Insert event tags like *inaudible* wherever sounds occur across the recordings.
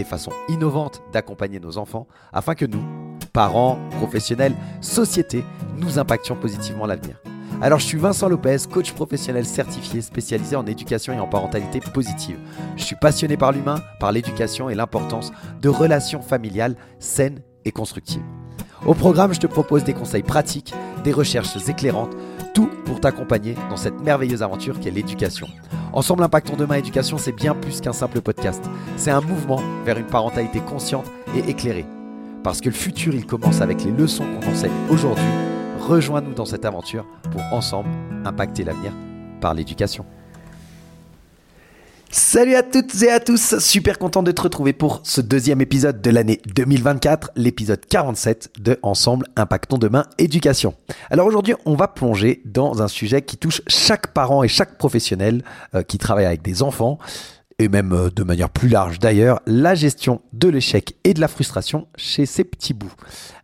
des façons innovantes d'accompagner nos enfants afin que nous, parents, professionnels, société, nous impactions positivement l'avenir. Alors je suis Vincent Lopez, coach professionnel certifié spécialisé en éducation et en parentalité positive. Je suis passionné par l'humain, par l'éducation et l'importance de relations familiales saines et constructives. Au programme, je te propose des conseils pratiques, des recherches éclairantes, tout pour t'accompagner dans cette merveilleuse aventure qu'est l'éducation. Ensemble Impactons Demain Éducation, c'est bien plus qu'un simple podcast. C'est un mouvement vers une parentalité consciente et éclairée. Parce que le futur, il commence avec les leçons qu'on enseigne aujourd'hui. Rejoins-nous dans cette aventure pour ensemble impacter l'avenir par l'éducation. Salut à toutes et à tous, super content de te retrouver pour ce deuxième épisode de l'année 2024, l'épisode 47 de Ensemble Impactons Demain Éducation. Alors aujourd'hui, on va plonger dans un sujet qui touche chaque parent et chaque professionnel euh, qui travaille avec des enfants, et même euh, de manière plus large d'ailleurs, la gestion de l'échec et de la frustration chez ces petits bouts.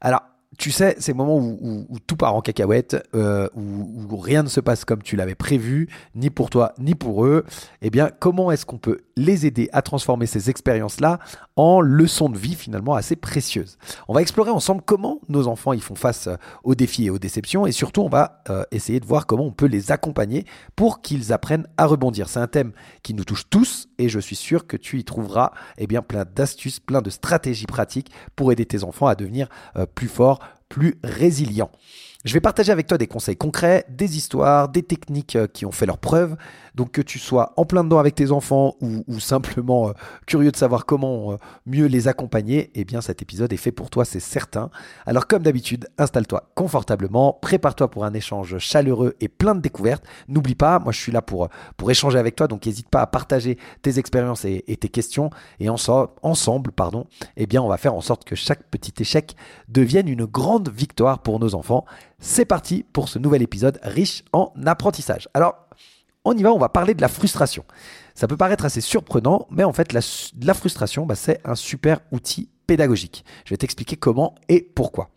Alors, tu sais, ces moments où, tout part en cacahuète, euh, où, rien ne se passe comme tu l'avais prévu, ni pour toi, ni pour eux, eh bien, comment est-ce qu'on peut les aider à transformer ces expériences-là en leçons de vie finalement assez précieuses? On va explorer ensemble comment nos enfants y font face euh, aux défis et aux déceptions, et surtout, on va euh, essayer de voir comment on peut les accompagner pour qu'ils apprennent à rebondir. C'est un thème qui nous touche tous, et je suis sûr que tu y trouveras eh plein d'astuces, plein de stratégies pratiques pour aider tes enfants à devenir plus forts plus résilient. Je vais partager avec toi des conseils concrets, des histoires, des techniques euh, qui ont fait leurs preuves. Donc que tu sois en plein dedans avec tes enfants ou, simplement euh, curieux de savoir comment euh, mieux les accompagner, eh bien cet épisode est fait pour toi, c'est certain. Alors comme d'habitude, installe-toi confortablement, prépare-toi pour un échange chaleureux et plein de découvertes. N'oublie pas, moi je suis là pour, pour échanger avec toi, donc n'hésite pas à partager tes expériences et, tes questions. Et ensemble, pardon, eh bien on va faire en sorte que chaque petit échec devienne une grande victoire pour nos enfants. C'est parti pour ce nouvel épisode riche en apprentissage. Alors, on y va, on va parler de la frustration. Ça peut paraître assez surprenant, mais en fait, la, frustration, bah, c'est un super outil pédagogique. Je vais t'expliquer comment et pourquoi.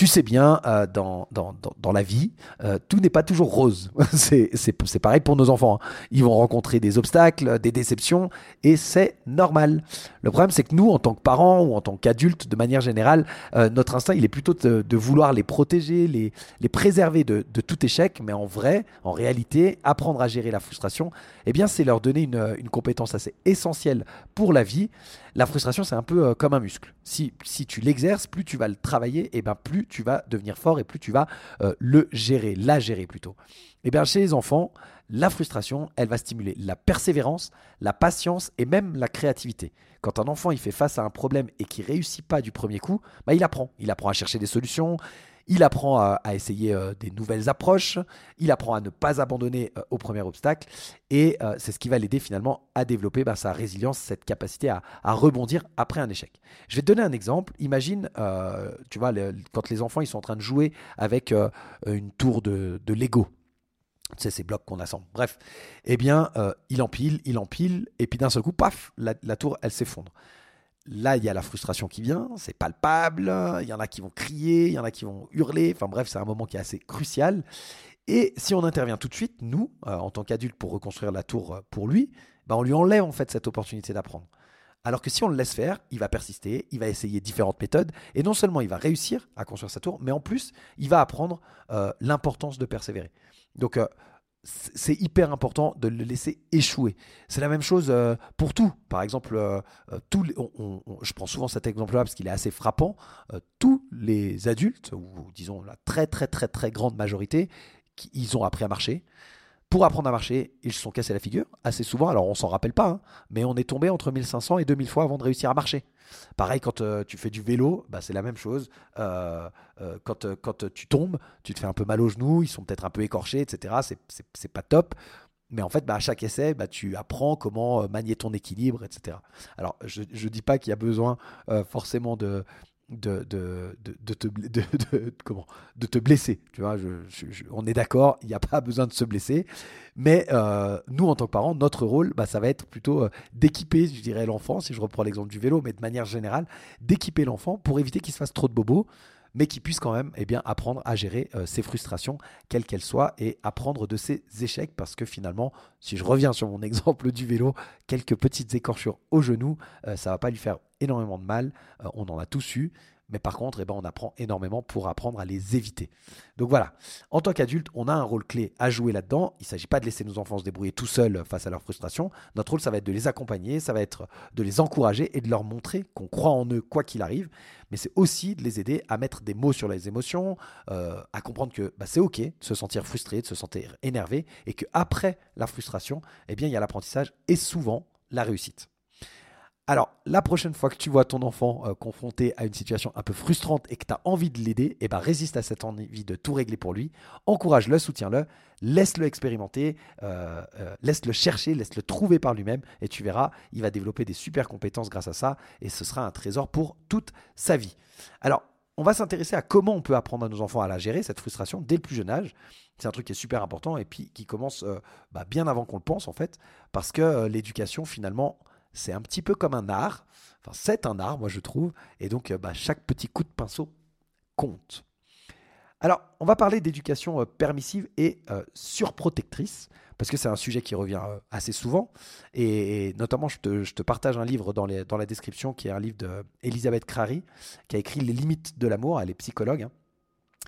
Tu sais bien, euh, dans, dans, dans, la vie, euh, tout n'est pas toujours rose. *laughs* c'est pareil pour nos enfants. Hein. Ils vont rencontrer des obstacles, des déceptions, et c'est normal. Le problème, c'est que nous, en tant que parents ou en tant qu'adultes, de manière générale, euh, notre instinct, il est plutôt de, de, vouloir les protéger, les, les préserver de, de, tout échec, mais en vrai, en réalité, apprendre à gérer la frustration, eh bien, c'est leur donner une, une compétence assez essentielle pour la vie. La frustration, c'est un peu comme un muscle. Si, si tu l'exerces, plus tu vas le travailler, et eh ben plus tu vas devenir fort et plus tu vas euh, le gérer, la gérer plutôt. Et eh bien chez les enfants, la frustration, elle va stimuler la persévérance, la patience et même la créativité. Quand un enfant il fait face à un problème et qui réussit pas du premier coup, bah, il apprend. Il apprend à chercher des solutions, il apprend à, essayer euh, des nouvelles approches, il apprend à ne pas abandonner euh, au premier obstacle, et euh, c'est ce qui va l'aider finalement à développer bah, sa résilience, cette capacité à, rebondir après un échec. Je vais te donner un exemple. Imagine, tu vois, quand les enfants ils sont en train de jouer avec une tour de, Lego. Tu sais, ces blocs qu'on assemble. Bref, eh bien, il empile, il empile, et puis d'un seul coup, paf, la tour, elle s'effondre. Là, il y a la frustration qui vient, c'est palpable, il y en a qui vont crier, il y en a qui vont hurler, enfin bref, c'est un moment qui est assez crucial. Et si on intervient tout de suite, nous, euh, en tant qu'adultes, pour reconstruire la tour euh, pour lui, bah, on lui enlève en fait cette opportunité d'apprendre. Alors que si on le laisse faire, il va persister, il va essayer différentes méthodes, et non seulement il va réussir à construire sa tour, mais en plus, il va apprendre euh, l'importance de persévérer. Donc, c'est hyper important de le laisser échouer. C'est la même chose euh, pour tout. Par exemple, euh, euh, je prends souvent cet exemple-là parce qu'il est assez frappant. tous les adultes, ou disons la très très très très grande majorité, ils ont appris à marcher. Pour apprendre à marcher, ils se sont cassés la figure assez souvent. Alors on s'en rappelle pas, hein, mais on est tombé entre 1500 et 2000 fois avant de réussir à marcher. Pareil quand euh, tu fais du vélo, bah, c'est la même chose. Euh, euh, quand, tu tombes, tu te fais un peu mal aux genoux, ils sont peut-être un peu écorchés, etc. C'est pas top. Mais en fait, bah, à chaque essai, bah, tu apprends comment manier ton équilibre, etc. Alors, je ne dis pas qu'il y a besoin forcément de, de, te, blesser. On est d'accord, il n'y a pas *laughs* besoin de se blesser. Mais euh, nous, en tant que parents, notre rôle, bah, ça va être plutôt euh, d'équiper, je dirais, l'enfant, si je reprends l'exemple du vélo, mais de manière générale, d'équiper l'enfant pour éviter qu'il se fasse trop de bobos mais qui puisse quand même eh bien, apprendre à gérer euh, ses frustrations, quelles qu'elles soient, et apprendre de ses échecs, parce que finalement, si je reviens sur mon *laughs* exemple du vélo, quelques petites écorchures au genou, ça ça va pas lui faire énormément de mal, on en a tous eu, mais par contre, eh ben, on apprend énormément pour apprendre à les éviter. Donc voilà, en tant qu'adulte, on a un rôle clé à jouer là-dedans. Il ne s'agit pas de laisser nos enfants se débrouiller tout seuls face à leur frustration. Notre rôle, ça va être de les accompagner, ça va être de les encourager et de leur montrer qu'on croit en eux quoi qu'il arrive. Mais c'est aussi de les aider à mettre des mots sur les émotions, euh, à comprendre que bah, c'est OK de se sentir frustré, de se sentir énervé, et qu'après la frustration, eh bien, il y a l'apprentissage et souvent la réussite. Alors, la prochaine fois que tu vois ton enfant euh, confronté à une situation un peu frustrante et que tu as envie de l'aider, eh ben, résiste à cette envie de tout régler pour lui. Encourage-le, soutiens-le, laisse-le expérimenter, euh, euh, laisse-le chercher, laisse-le trouver par lui-même et tu verras, il va développer des super compétences grâce à ça et ce sera un trésor pour toute sa vie. Alors, on va s'intéresser à comment on peut apprendre à nos enfants à la gérer, cette frustration, dès le plus jeune âge. C'est un truc qui est super important et puis qui commence bah, bien avant qu'on le pense en fait, parce que l'éducation finalement c'est un petit peu comme un art. Enfin, c'est un art, moi je trouve. Et donc, euh, bah, chaque petit coup de pinceau compte. Alors, on va parler d'éducation euh, permissive et euh, surprotectrice, parce que c'est un sujet qui revient assez souvent. Et, notamment, je te, partage un livre dans, la description, qui est un livre d'Elisabeth Crary, qui a écrit Les limites de l'amour. Elle est psychologue. Hein.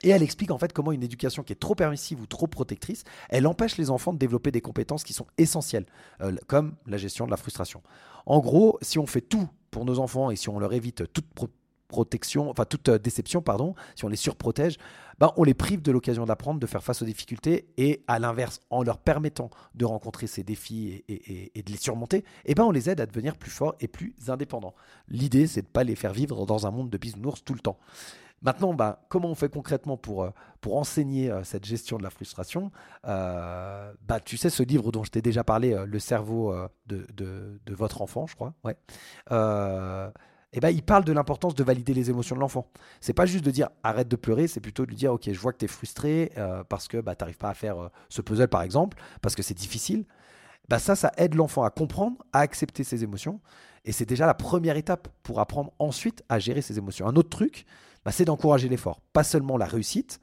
Et elle explique en fait comment une éducation qui est trop permissive ou trop protectrice, elle empêche les enfants de développer des compétences qui sont essentielles, euh, comme la gestion de la frustration. En gros, si on fait tout pour nos enfants et si on leur évite toute protection, enfin toute euh, déception, pardon, si on les surprotège, ben on les prive de l'occasion d'apprendre, de faire face aux difficultés, et à l'inverse, en leur permettant de rencontrer ces défis et, de les surmonter, eh ben on les aide à devenir plus forts et plus indépendants. L'idée, c'est de ne pas les faire vivre dans un monde de bisounours tout le temps. Maintenant, bah, comment on fait concrètement pour, euh, enseigner euh, cette gestion de la frustration? Euh, bah, Tu sais, ce livre dont je t'ai déjà parlé, Le cerveau de, votre enfant, je crois, ouais. et ben, il parle de l'importance de valider les émotions de l'enfant. C'est pas juste de dire arrête de pleurer, c'est plutôt de lui dire ok, je vois que tu es frustré parce que bah, tu n'arrives pas à faire ce puzzle par exemple, parce que c'est difficile. Bah, ça, ça aide l'enfant à comprendre, à accepter ses émotions. Et c'est déjà la première étape pour apprendre ensuite à gérer ses émotions. Un autre truc, bah, c'est d'encourager l'effort. Pas seulement la réussite,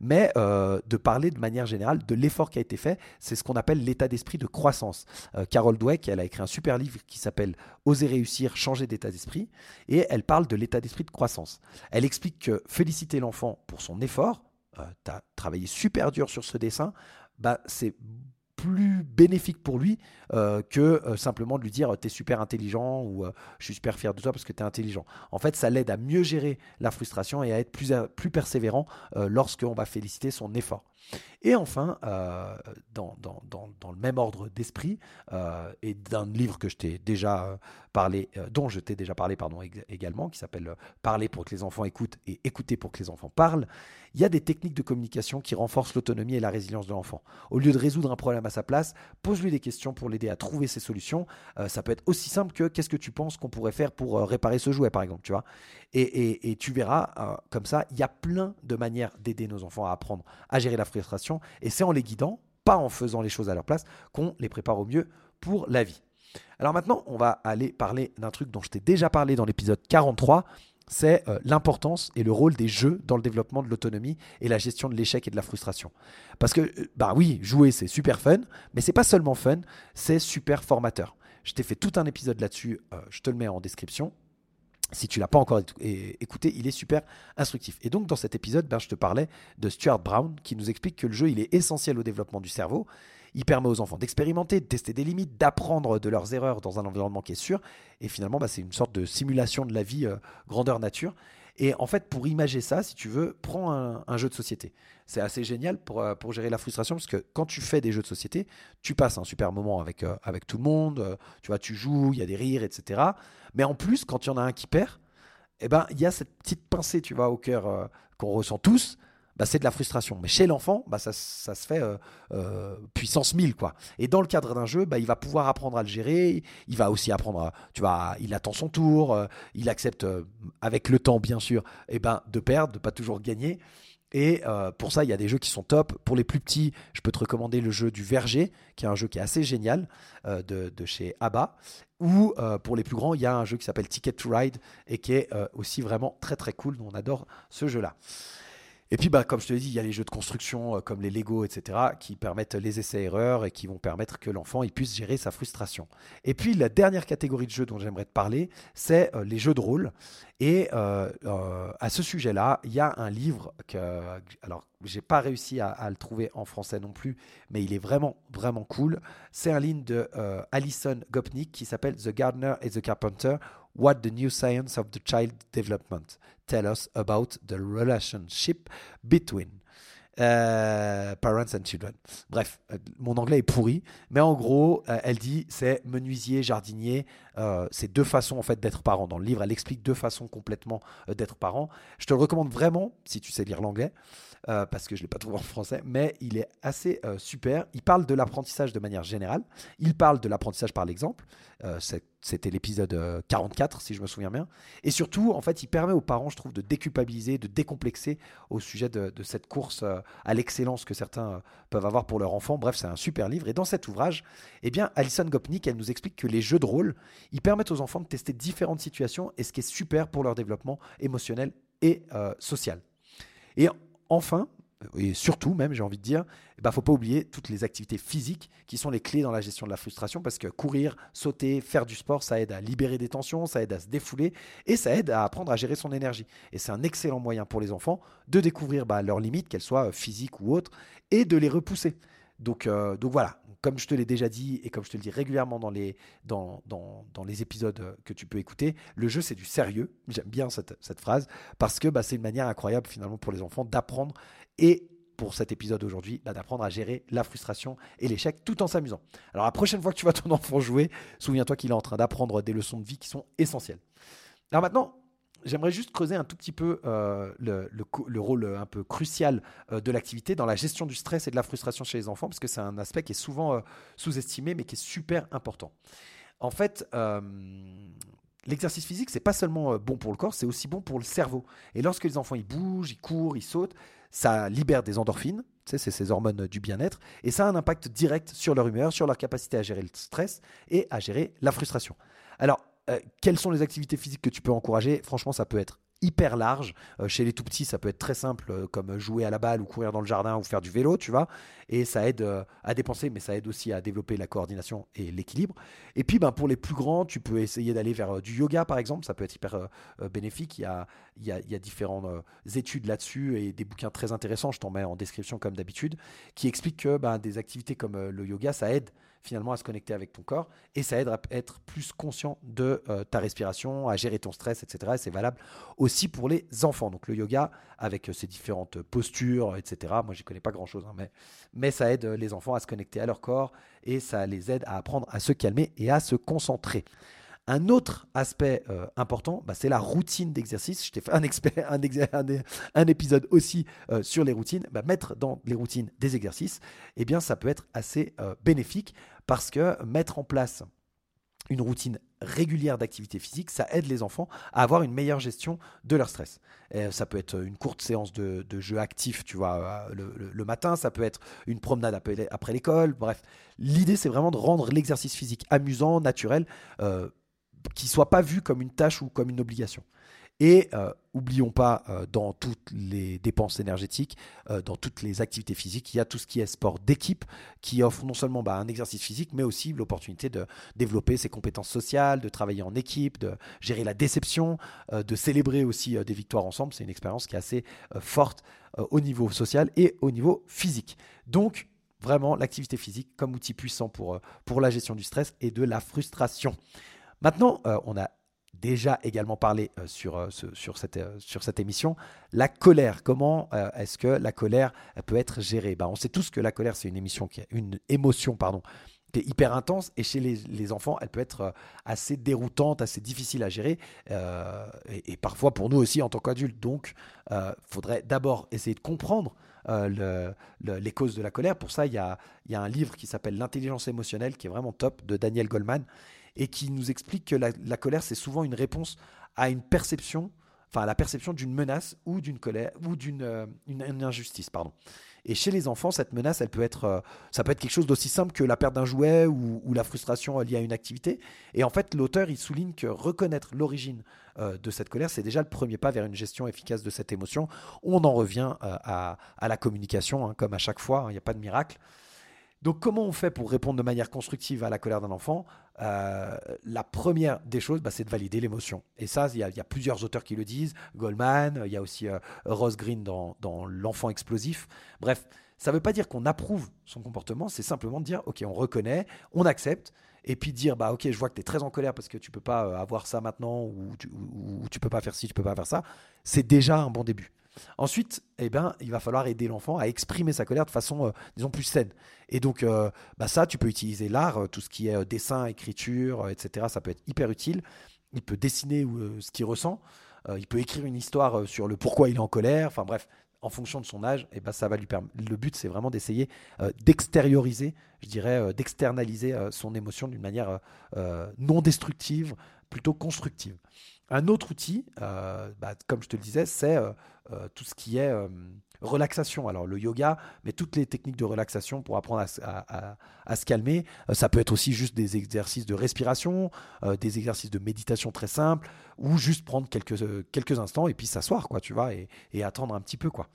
mais euh, de parler de manière générale de l'effort qui a été fait. C'est ce qu'on appelle l'état d'esprit de croissance. Euh, Carol Dweck, elle a écrit un super livre qui s'appelle Oser réussir, changer d'état d'esprit, et elle parle de l'état d'esprit de croissance. Elle explique que féliciter l'enfant pour son effort, euh, tu travaillé super dur sur ce dessin, bah, c'est plus bénéfique pour lui euh, que euh, simplement de lui dire t'es super intelligent ou euh, je suis super fier de toi parce que t'es intelligent. En fait, ça l'aide à mieux gérer la frustration et à être plus, plus persévérant lorsqu'on va féliciter son effort. Et enfin, dans, dans, dans, le même ordre d'esprit, et d'un livre que je t'ai déjà parlé, dont je t'ai déjà parlé pardon, également, qui s'appelle Parler pour que les enfants écoutent et écouter pour que les enfants parlent, il y a des techniques de communication qui renforcent l'autonomie et la résilience de l'enfant. Au lieu de résoudre un problème à sa place, pose-lui des questions pour l'aider à trouver ses solutions. Euh, ça peut être aussi simple que qu'est-ce que tu penses qu'on pourrait faire pour euh, réparer ce jouet, par exemple, tu vois? Et, tu verras, euh, comme ça, il y a plein de manières d'aider nos enfants à apprendre à gérer la frustration. Et c'est en les guidant, pas en faisant les choses à leur place, qu'on les prépare au mieux pour la vie. Alors maintenant, on va aller parler d'un truc dont je t'ai déjà parlé dans l'épisode 43 c'est euh, l'importance et le rôle des jeux dans le développement de l'autonomie et la gestion de l'échec et de la frustration. Parce que, euh, bah oui, jouer c'est super fun, mais c'est pas seulement fun, c'est super formateur. Je t'ai fait tout un épisode là-dessus, euh, je te le mets en description. Si tu l'as pas encore écouté, il est super instructif. Et donc dans cet épisode, ben, je te parlais de Stuart Brown qui nous explique que le jeu il est essentiel au développement du cerveau il permet aux enfants d'expérimenter, de tester des limites, d'apprendre de leurs erreurs dans un environnement qui est sûr. Et finalement, bah, c'est une sorte de simulation de la vie euh, grandeur nature. Et en fait, pour imager ça, si tu veux, prends un, jeu de société. C'est assez génial pour, euh, pour, gérer la frustration parce que quand tu fais des jeux de société, tu passes un super moment avec, euh, avec tout le monde. tu vois, tu joues, il y a des rires, etc. Mais en plus, quand il y en a un qui perd, eh ben, il y a cette petite pincée, tu vois, au cœur qu'on ressent tous bah, c'est de la frustration. Mais chez l'enfant, bah, ça, se fait euh, euh, puissance 1000. Quoi. Et dans le cadre d'un jeu, bah, il va pouvoir apprendre à le gérer. Il va aussi apprendre, à, tu vois, il attend son tour. euh, il accepte, avec le temps bien sûr, eh ben, de perdre, de pas toujours gagner. Et pour ça, il y a des jeux qui sont top. Pour les plus petits, je peux te recommander le jeu du Verger, qui est un jeu qui est assez génial de, chez ABBA. Ou pour les plus grands, il y a un jeu qui s'appelle Ticket to Ride et qui est aussi vraiment très très cool. On adore ce jeu-là. Et puis, bah, comme je te l'ai dit, il y a les jeux de construction euh, comme les Lego, etc., qui permettent les essais-erreurs et qui vont permettre que l'enfant puisse gérer sa frustration. Et puis, la dernière catégorie de jeux dont j'aimerais te parler, c'est euh, les jeux de rôle. Et euh, à ce sujet-là, il y a un livre que, alors, j'ai pas réussi à, le trouver en français non plus, mais il est vraiment, vraiment cool. C'est un livre de Alison Gopnik qui s'appelle The Gardener and the Carpenter What the New Science of the Child Development Tell Us About the Relationship Between euh, Parents and Children? Bref, euh, mon anglais est pourri, mais en gros, euh, elle dit c'est menuisier, jardinier, c'est deux façons en fait d'être parent. Dans le livre, elle explique deux façons complètement d'être parent. Je te le recommande vraiment si tu sais lire l'anglais. parce que je ne l'ai pas trouvé en français, mais il est assez super. Il parle de l'apprentissage de manière générale. Il parle de l'apprentissage par l'exemple. C'est- C'était l'épisode euh, 44, si je me souviens bien. Et surtout, en fait, il permet aux parents, je trouve, de déculpabiliser, de décomplexer au sujet de, cette course euh, à l'excellence que certains euh, peuvent avoir pour leur enfant. Bref, c'est un super livre. Et dans cet ouvrage, eh bien, Alison Gopnik, elle nous explique que les jeux de rôle, ils permettent aux enfants de tester différentes situations et ce qui est super pour leur développement émotionnel et euh, social. Et enfin, et surtout même, j'ai envie de dire, il ne faut pas oublier toutes les activités physiques qui sont les clés dans la gestion de la frustration parce que courir, sauter, faire du sport, ça aide à libérer des tensions, ça aide à se défouler et ça aide à apprendre à gérer son énergie. Et c'est un excellent moyen pour les enfants de découvrir bah, leurs limites, qu'elles soient physiques ou autres, et de les repousser. Donc, euh, donc voilà, comme je te l'ai déjà dit et comme je te le dis régulièrement dans les, épisodes que tu peux écouter, le jeu c'est du sérieux. J'aime bien cette, cette phrase parce que bah, c'est une manière incroyable finalement pour les enfants d'apprendre et pour cet épisode aujourd'hui, bah, d'apprendre à gérer la frustration et l'échec tout en s'amusant. Alors la prochaine fois que tu vois ton enfant jouer, souviens-toi qu'il est en train d'apprendre des leçons de vie qui sont essentielles. Alors maintenant, j'aimerais juste creuser un tout petit peu euh, le, le, le, rôle un peu crucial euh, de l'activité dans la gestion du stress et de la frustration chez les enfants, parce que c'est un aspect qui est souvent euh, sous-estimé, mais qui est super important. En fait, euh, l'exercice physique, c'est pas seulement bon pour le corps, c'est aussi bon pour le cerveau. Et lorsque les enfants ils bougent, ils courent, ils sautent, ça libère des endorphines, c'est ces hormones du bien-être, et ça a un impact direct sur leur humeur, sur leur capacité à gérer le stress et à gérer la frustration. Alors, euh, quelles sont les activités physiques que tu peux encourager? Franchement, ça peut être hyper large. Euh, chez les tout petits, ça peut être très simple, euh, comme jouer à la balle ou courir dans le jardin ou faire du vélo, tu vois. Et ça aide à dépenser, mais ça aide aussi à développer la coordination et l'équilibre. Et puis, ben, pour les plus grands, tu peux essayer d'aller vers du yoga, par exemple. Ça peut être hyper bénéfique. Il y a, différentes études là-dessus et des bouquins très intéressants. Je t'en mets en description comme d'habitude, qui expliquent que ben, des activités comme le yoga, ça aide finalement à se connecter avec ton corps et ça aide à être plus conscient de euh, ta respiration, à gérer ton stress, etc. Et c'est valable aussi pour les enfants. Donc le yoga avec euh, ses différentes postures, etc. Moi, j'y connais pas grand-chose, hein, mais ça aide les enfants à se connecter à leur corps et ça les aide à apprendre à se calmer et à se concentrer. Un autre aspect euh, important, bah, c'est la routine d'exercice. Je t'ai fait *laughs* un, épisode aussi euh, sur les routines. Bah, mettre dans les routines des exercices, eh bien, ça peut être assez euh, bénéfique parce que mettre en place une routine régulière d'activité physique, ça aide les enfants à avoir une meilleure gestion de leur stress. Ça peut être une courte séance de, jeu actif, tu vois, le, matin, ça peut être une promenade après, l'école, bref. L'idée, c'est vraiment de rendre l'exercice physique amusant, naturel, qui soit pas vu comme une tâche ou comme une obligation. Et euh, oublions pas, euh, dans toutes les dépenses énergétiques, euh, dans toutes les activités physiques, il y a tout ce qui est sport d'équipe, qui offre non seulement bah, un exercice physique, mais aussi l'opportunité de développer ses compétences sociales, de travailler en équipe, de gérer la déception, euh, de célébrer aussi des victoires ensemble. C'est une expérience qui est assez forte au niveau social et au niveau physique. Donc, vraiment, l'activité physique comme outil puissant pour, pour la gestion du stress et de la frustration. Maintenant, euh, on a déjà également parlé euh, sur, euh, sur, cette, sur cette émission, la colère. Comment est-ce que la colère peut être gérée? Ben, On sait tous que la colère, c'est une, émission qui, une émotion pardon, qui est hyper intense et chez les, enfants, elle peut être assez déroutante, assez difficile à gérer et, parfois pour nous aussi en tant qu'adultes. Donc, il faudrait d'abord essayer de comprendre les causes de la colère. Pour ça, il y a, un livre qui s'appelle L'intelligence émotionnelle qui est vraiment top de Daniel Goldman et qui nous explique que la colère, c'est souvent une réponse à une perception enfin la perception d'une menace ou d'une colère ou d'une euh, une, injustice, pardon. Et chez les enfants, cette menace, elle peut être, euh, ça peut être quelque chose d'aussi simple que la perte d'un jouet ou, la frustration liée à une activité. Et en fait, l'auteur, il souligne que reconnaître l'origine euh, de cette colère, c'est déjà le premier pas vers une gestion efficace de cette émotion. On en revient à, la communication, hein, comme à chaque fois, hein, il n'y a pas de miracle. Donc comment on fait pour répondre de manière constructive à la colère d'un enfant? Euh, La première des choses, bah, c'est de valider l'émotion. Et ça, il y, a plusieurs auteurs qui le disent. Goldman, il y a aussi euh, Ross Green dans, L'enfant explosif. Bref, ça ne veut pas dire qu'on approuve son comportement, c'est simplement de dire, ok, on reconnaît, on accepte, et puis dire, bah ok, je vois que tu es très en colère parce que tu peux pas euh, avoir ça maintenant, ou tu, ou tu peux pas faire ci, tu peux pas faire ça. C'est déjà un bon début. Ensuite, eh ben, il va falloir aider l'enfant à exprimer sa colère de façon, euh, disons, plus saine. Et donc, euh, bah ça, tu peux utiliser l'art, euh, tout ce qui est dessin, écriture, etc. Ça peut être hyper utile. Il peut dessiner ce qu'il ressent. il peut écrire une histoire sur le pourquoi il est en colère. Enfin bref, en fonction de son âge, eh ben ça va lui permettre. Le but, c'est vraiment d'essayer d'extérioriser, je dirais, d'externaliser son émotion d'une manière non destructive, plutôt constructive. Un autre outil, euh, bah, comme je te le disais, c'est euh, euh, tout ce qui est relaxation. Alors le yoga, mais toutes les techniques de relaxation pour apprendre à, se calmer. ça peut être aussi juste des exercices de respiration, des exercices de méditation très simples, ou juste prendre quelques, instants et puis s'asseoir, quoi, tu vois, et, et, attendre un petit peu, quoi.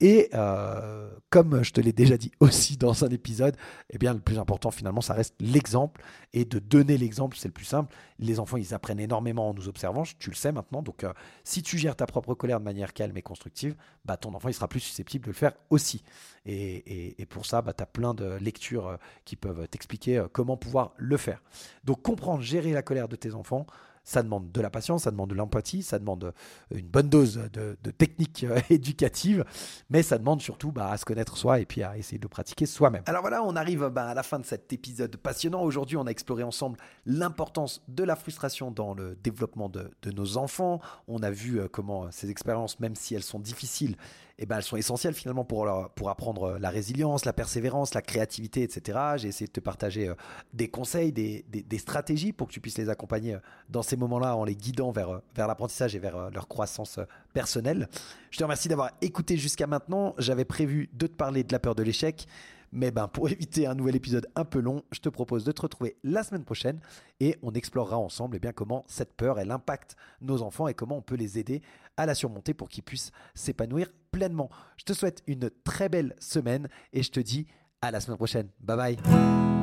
Et euh, comme je te l'ai déjà dit aussi dans un épisode, eh bien le plus important finalement, ça reste l'exemple et de donner l'exemple, c'est le plus simple. Les enfants, ils apprennent énormément en nous observant, tu le sais maintenant. Donc euh, si tu gères ta propre colère de manière calme et constructive, bah, ton enfant il sera plus susceptible de le faire aussi. Et, pour ça, bah, tu as plein de lectures euh, qui peuvent t'expliquer comment pouvoir le faire. Donc comprendre, gérer la colère de tes enfants, ça demande de la patience, ça demande de l'empathie, ça demande euh, une bonne dose de, techniques euh, *laughs* éducatives, mais ça demande surtout bah, à se connaître soi et puis à essayer de le pratiquer soi-même. Alors voilà, on arrive bah, à la fin de cet épisode passionnant. Aujourd'hui, on a exploré ensemble l'importance de la frustration dans le développement de, nos enfants. On a vu euh, comment ces expériences, même si elles sont difficiles, eh ben, elles sont essentielles finalement pour, apprendre la résilience, la persévérance, la créativité, etc. J'ai essayé de te partager des conseils, des, stratégies pour que tu puisses les accompagner dans ces moments-là en les guidant vers l'apprentissage et vers leur croissance personnelle. Je te remercie d'avoir écouté jusqu'à maintenant. J'avais prévu de te parler de la peur de l'échec. Mais ben, pour *laughs* éviter un nouvel épisode un peu long, je te propose de te retrouver la semaine prochaine et on explorera ensemble eh bien, comment cette peur elle impacte nos enfants et comment on peut les aider à la surmonter pour qu'ils puissent s'épanouir pleinement. Je te souhaite une très belle semaine et je te dis à la semaine prochaine. Bye bye.